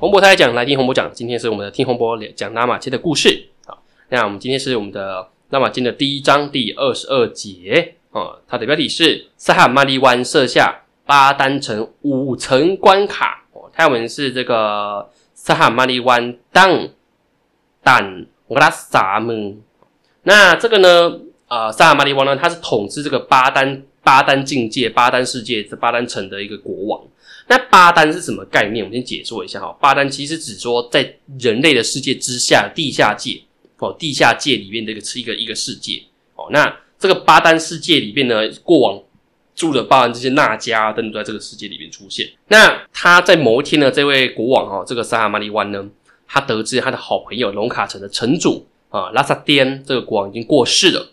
洪博台讲，来听洪博讲。今天是我们的听洪博讲拉玛基的故事。啊，那我们今天是我们的拉玛基的第一章第二十二节。啊，它的标题是萨哈马利湾设下巴丹城五层关卡。哦，泰文是这个萨哈马利湾当丹我拉萨姆。那这个呢？呃，萨哈马利湾呢，他是统治这个巴丹巴丹境界、巴丹世界、这巴丹城的一个国王。那巴丹是什么概念？我先解说一下哈。巴丹其实指说在人类的世界之下，地下界哦，地下界里面的一个是一个一个世界哦。那这个巴丹世界里面呢，过往住的巴丹这些纳迦等都在这个世界里面出现。那他在某一天呢，这位国王哈，这个萨哈马利湾呢，他得知他的好朋友龙卡城的城主啊拉萨颠这个国王已经过世了。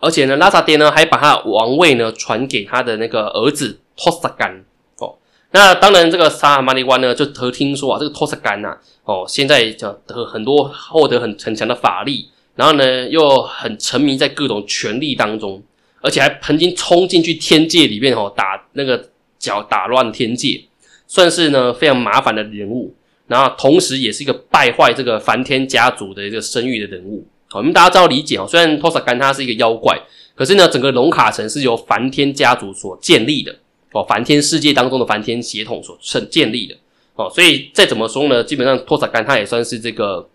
而且呢，拉萨爹呢还把他王位呢传给他的那个儿子托萨干哦。那当然，这个萨哈马利湾呢就得听说啊，这个托萨干呐哦，现在就得很多获得很很强的法力，然后呢又很沉迷在各种权力当中，而且还曾经冲进去天界里面哦打那个脚打乱天界，算是呢非常麻烦的人物。然后同时也是一个败坏这个梵天家族的一个声誉的人物。我们大家知道理解哦，虽然托萨干他是一个妖怪，可是呢，整个龙卡城是由梵天家族所建立的哦，梵天世界当中的梵天血统所成建立的哦，所以再怎么说呢，基本上托萨干他也算是这个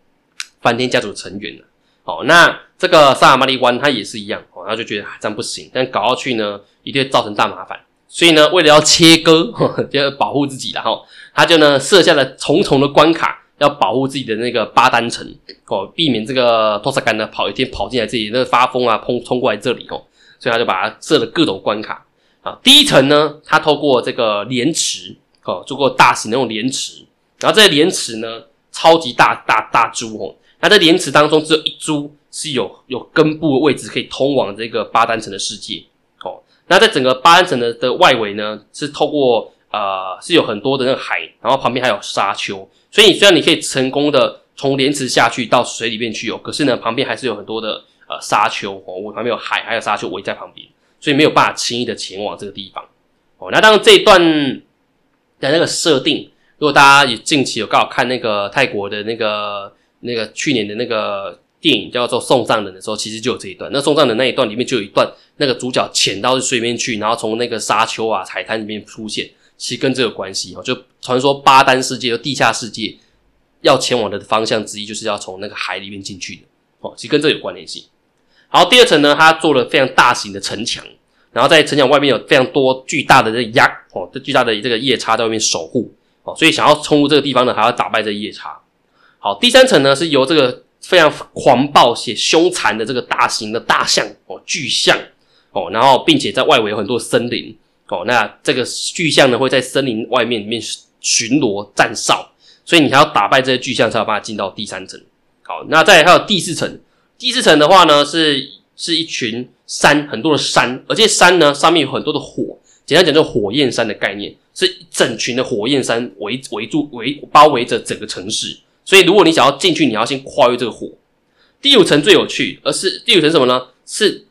梵天家族成员了。哦，那这个萨尔玛利湾他也是一样哦，他就觉得这样不行，但搞下去呢，一定会造成大麻烦，所以呢，为了要切割，就要保护自己，然后他就呢设下了重重的关卡。要保护自己的那个巴丹城哦，避免这个托萨干呢跑一天跑进来自己，那发疯啊，冲冲过来这里哦，所以他就把它设了各种关卡啊。第一层呢，他透过这个莲池哦，做过大型那种莲池，然后这个莲池呢，超级大大大珠哦，那在莲池当中只有一株是有有根部的位置可以通往这个巴丹城的世界哦。那在整个巴丹城的的外围呢，是透过呃是有很多的那个海，然后旁边还有沙丘。所以，虽然你可以成功的从莲池下去到水里面去哦，可是呢，旁边还是有很多的呃沙丘哦，我旁边有海，还有沙丘围在旁边，所以没有办法轻易的前往这个地方哦。那当然，这一段的那个设定，如果大家也近期有刚好看那个泰国的那个那个去年的那个电影叫做《送葬人》的时候，其实就有这一段。那送葬人那一段里面就有一段，那个主角潜到水面去，然后从那个沙丘啊、海滩里面出现。其实跟这有关系哦，就传说巴丹世界和地下世界要前往的方向之一，就是要从那个海里面进去的哦。其实跟这有关联性。好，第二层呢，它做了非常大型的城墙，然后在城墙外面有非常多巨大的这鸭哦，这巨大的这个夜叉在外面守护哦，所以想要冲入这个地方呢，还要打败这夜叉。好，第三层呢，是由这个非常狂暴且凶残的这个大型的大象哦，巨象哦，然后并且在外围有很多森林。哦，那这个巨象呢会在森林外面里面巡逻站哨，所以你还要打败这些巨象才有办法进到第三层。好，那再还有第四层，第四层的话呢是是一群山，很多的山，而且山呢上面有很多的火，简单讲就是火焰山的概念，是一整群的火焰山围围住围包围着整个城市。所以如果你想要进去，你要先跨越这个火。第五层最有趣，而是第五层什么呢？是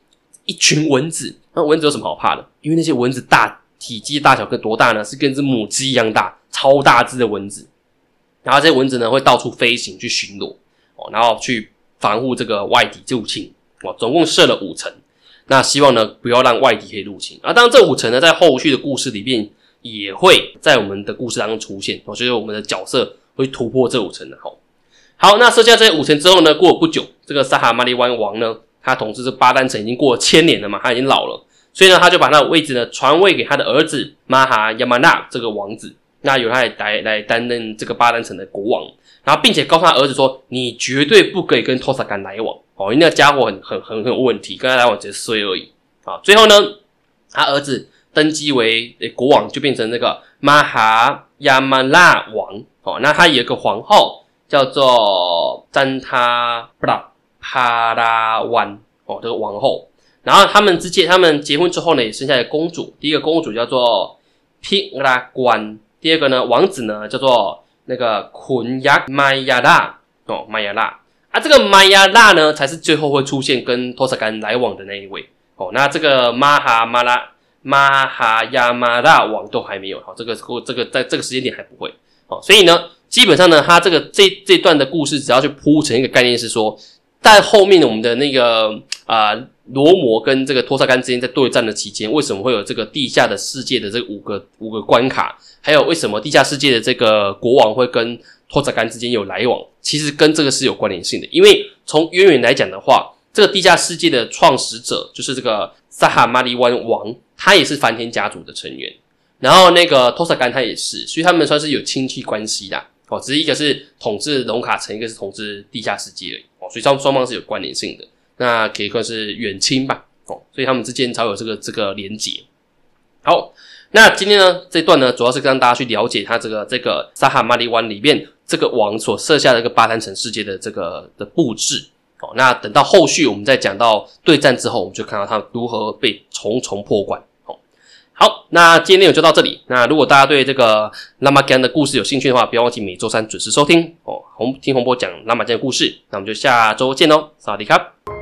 一群蚊子。那蚊子有什么好怕的？因为那些蚊子大体积大小跟多大呢？是跟只母鸡一样大，超大只的蚊子。然后这些蚊子呢会到处飞行去巡逻哦，然后去防护这个外敌入侵哦。总共设了五层，那希望呢不要让外敌可以入侵。啊，当然这五层呢在后续的故事里面也会在我们的故事当中出现哦，所以我们的角色会突破这五层的。好，好，那设下这五层之后呢，过了不久，这个萨哈马利湾王呢。他统治这巴丹城已经过了千年了嘛，他已经老了，所以呢，他就把他的位置呢传位给他的儿子马哈亚玛纳这个王子，那由他来来担任这个巴丹城的国王，然后并且告诉他儿子说，你绝对不可以跟托萨干来往。哦，因为那家伙很很很很有问题，跟他来往只是衰而已。啊。最后呢，他儿子登基为国王，就变成那个马哈亚玛纳王。哦，那他有一个皇后叫做詹他不道。帕拉湾哦，这个王后，然后他们之间，他们结婚之后呢，也生下了公主。第一个公主叫做皮拉关，第二个呢，王子呢叫做那个昆亚玛亚拉哦，玛亚拉啊，这个玛亚拉呢才是最后会出现跟托萨干来往的那一位哦。那这个马哈马拉马哈亚马拉王都还没有好，这个这个在这个时间点还不会哦。所以呢，基本上呢，它这个这这段的故事，只要去铺成一个概念是说，在后面我们的那个啊罗摩跟这个托萨干之间在对战的期间，为什么会有这个地下的世界的这五个五个关卡？还有为什么地下世界的这个国王会跟托萨干之间有来往？其实跟这个是有关联性的，因为从渊源来讲的话，这个地下世界的创始者就是这个萨哈马利湾王，他也是梵天家族的成员。然后那个托萨干他也是，所以他们算是有亲戚关系的哦。只是一个是统治龙卡城，一个是统治地下世界而已所以双双方是有关联性的，那可以说是远亲吧哦。所以他们之间才有这个这个连结。好，那今天呢这段呢，主要是让大家去了解他这个这个撒哈马利湾里面这个王所设下的一个巴丹城世界的这个的布置哦。那等到后续我们再讲到对战之后，我们就看到他如何被重重破关。好，那今天内容就到这里。那如果大家对这个拉玛干的故事有兴趣的话，不要忘记每周三准时收听哦。红听洪波讲拉玛干的故事，那我们就下周见喽，萨瓦迪卡。